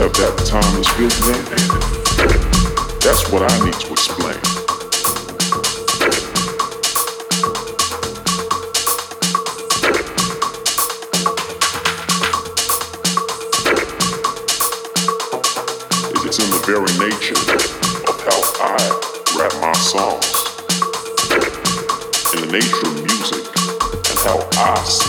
of that time is. That's what I need to explain. It's in the very nature of how I rap my songs, in the nature of music, and how I.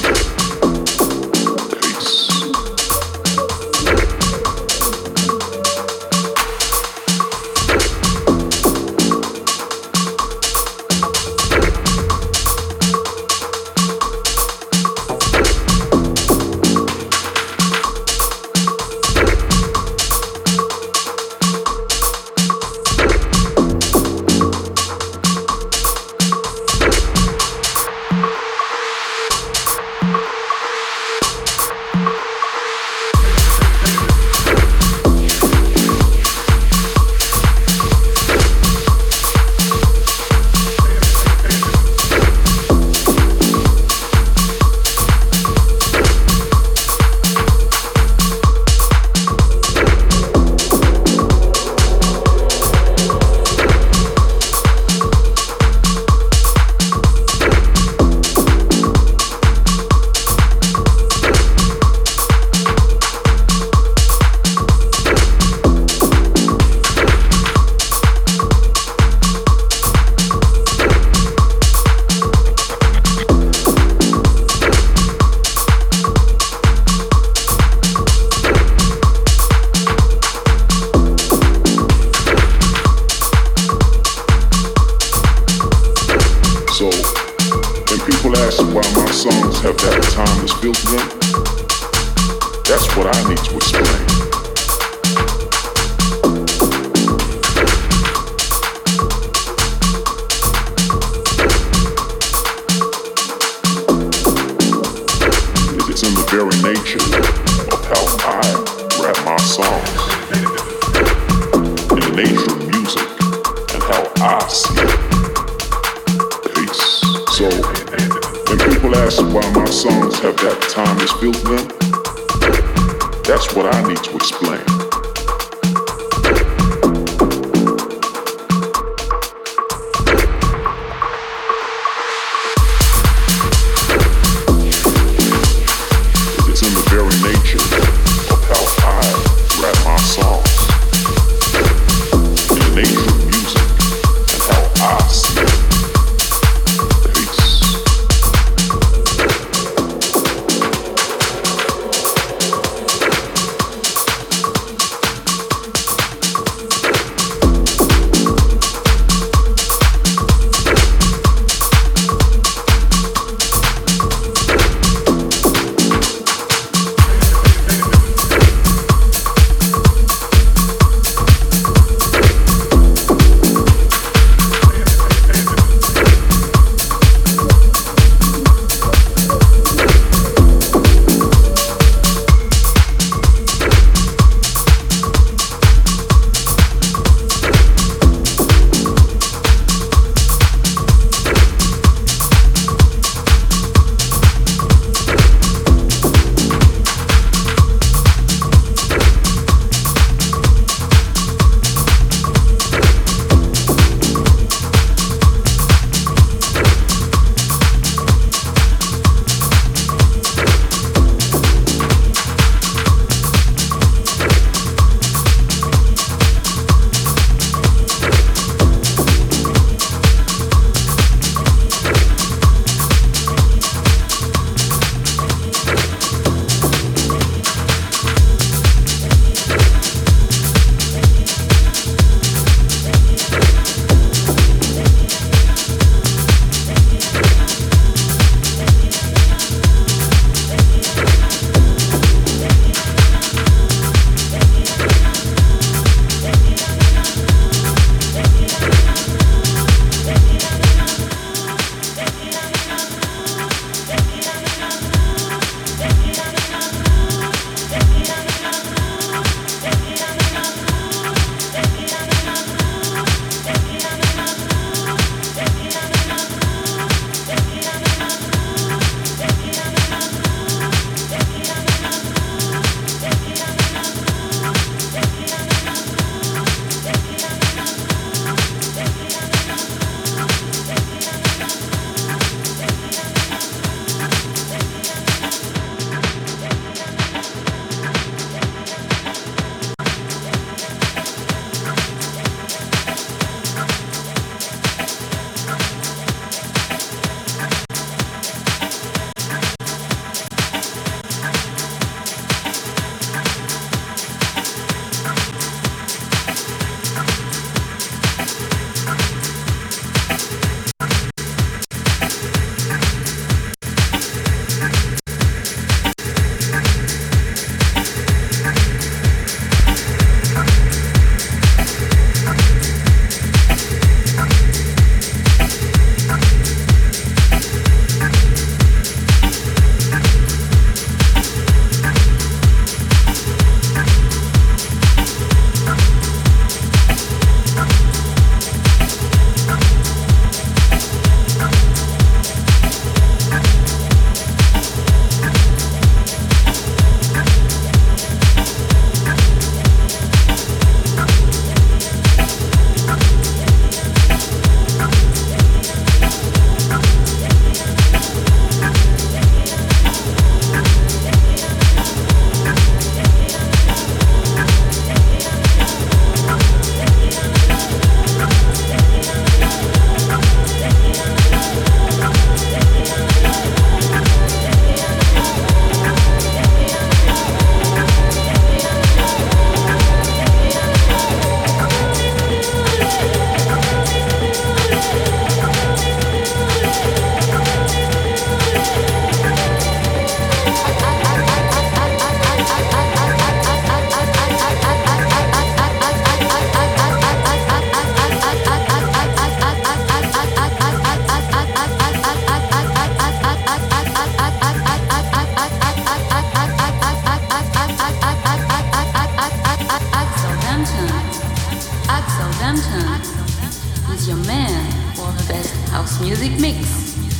Southampton with your man for the best house music mix.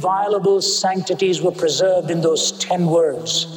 Inviolable sanctities were preserved in those ten words.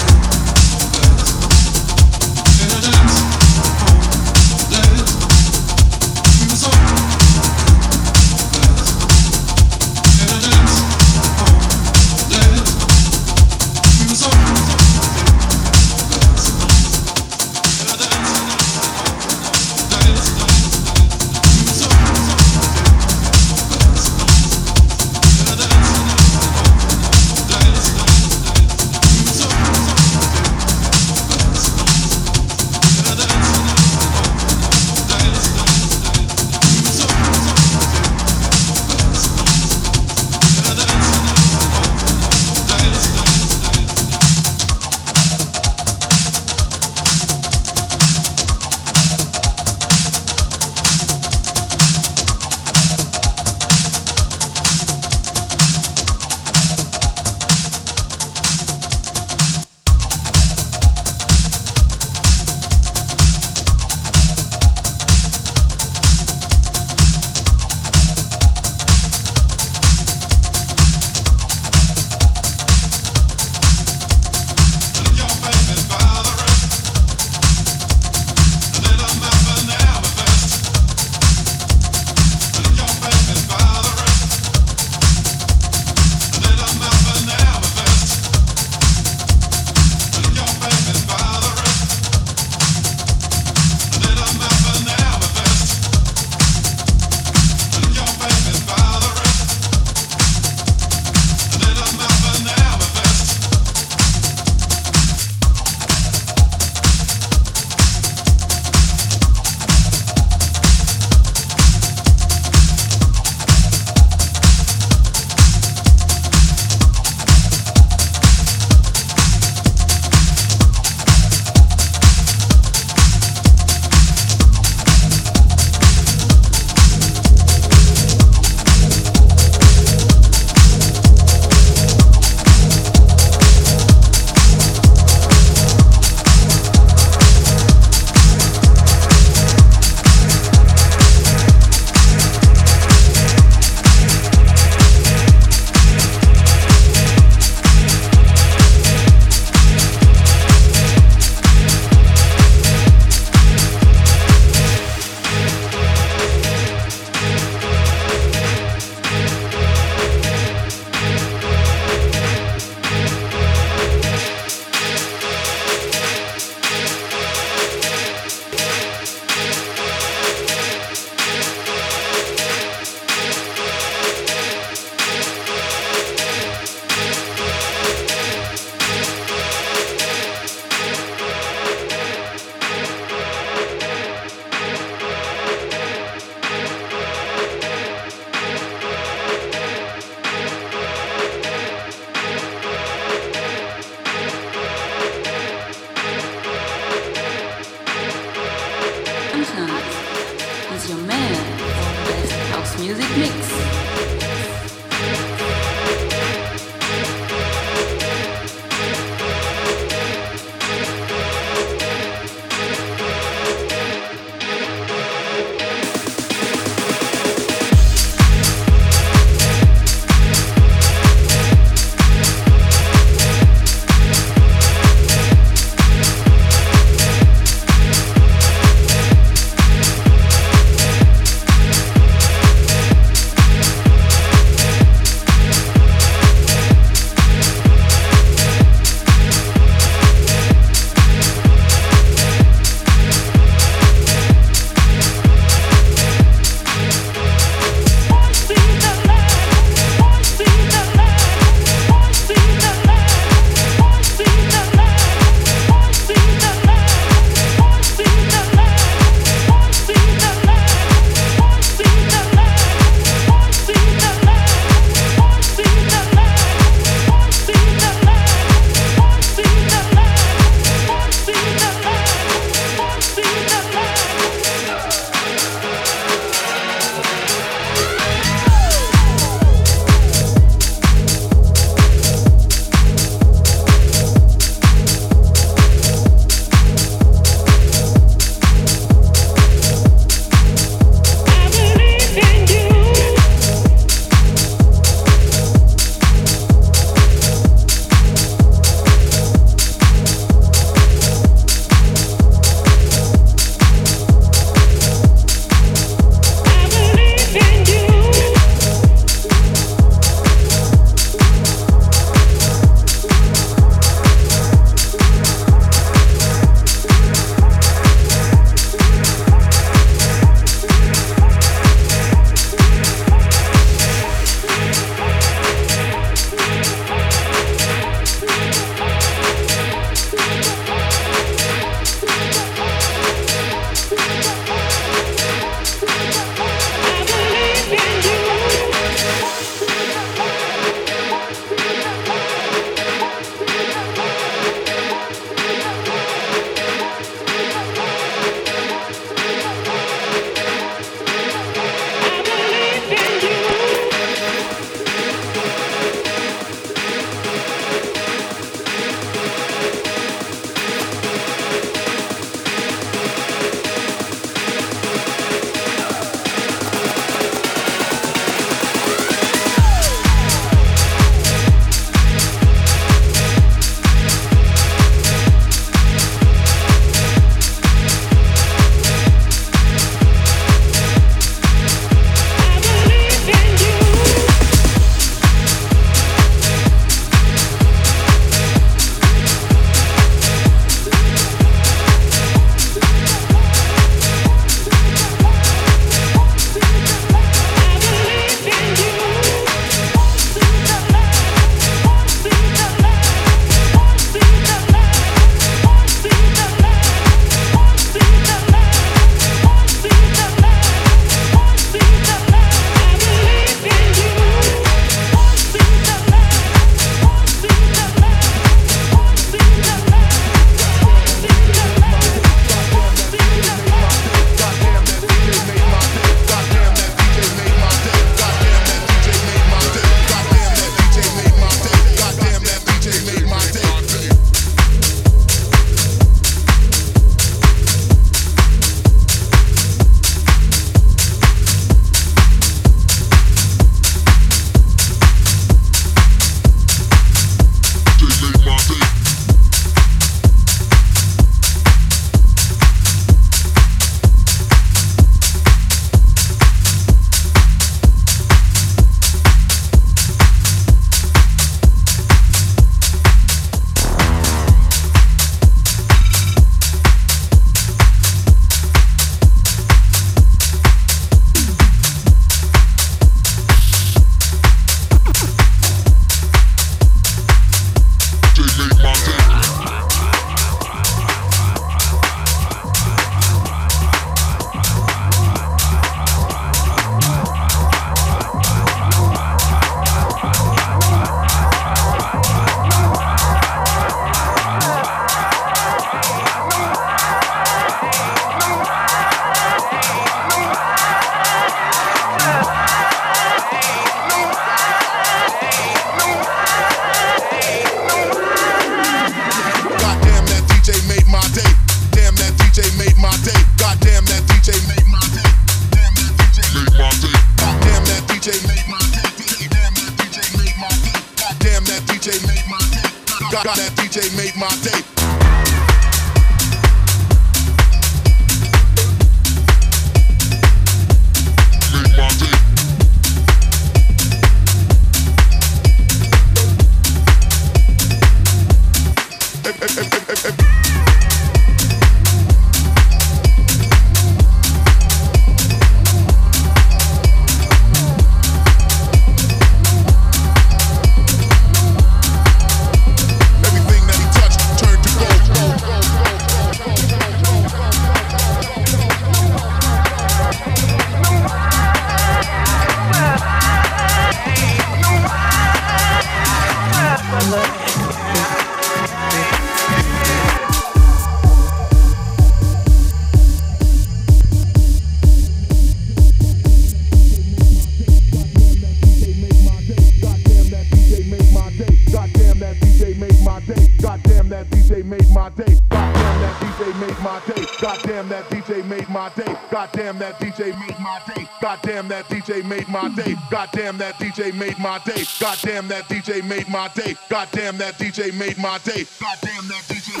Goddamn, that DJ made my day. Goddamn, that DJ made my day. Goddamn, that DJ made my day. Goddamn, that DJ made my day. Goddamn, that DJ made my day. Goddamn, that DJ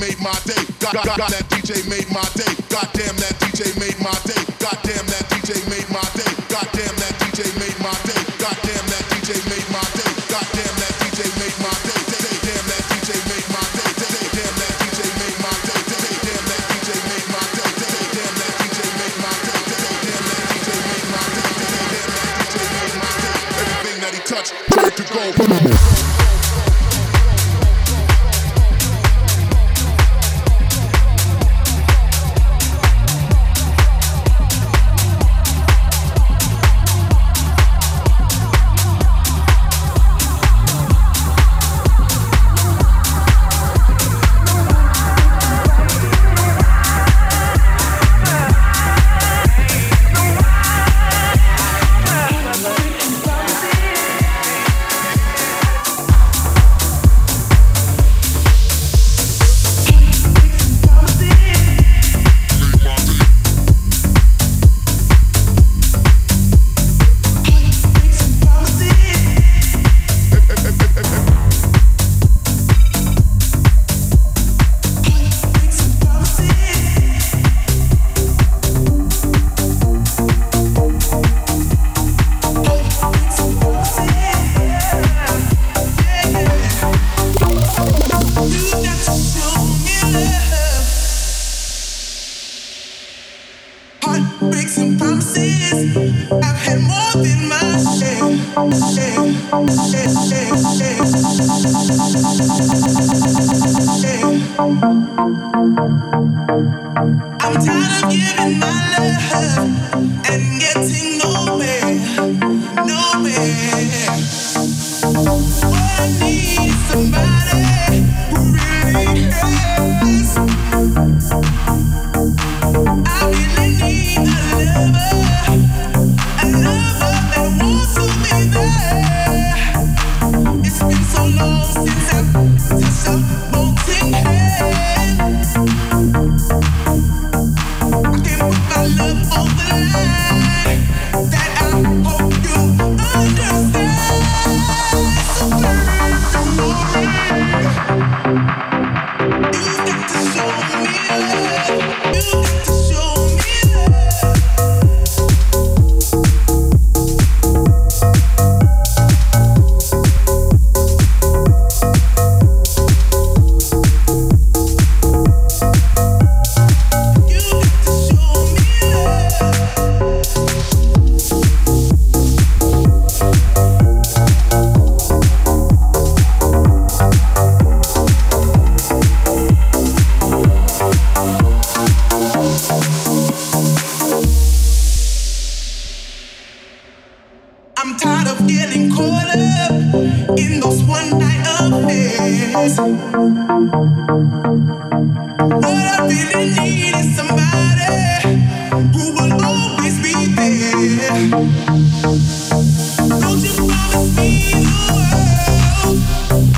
made my day. God, God, that DJ made my day. Goddamn, that DJ made my day. Goddamn, that DJ made my day. Goddamn, I'm tired of getting caught up in those one night affairs. What I really need is somebody who will always be there. Don't you promise me the world,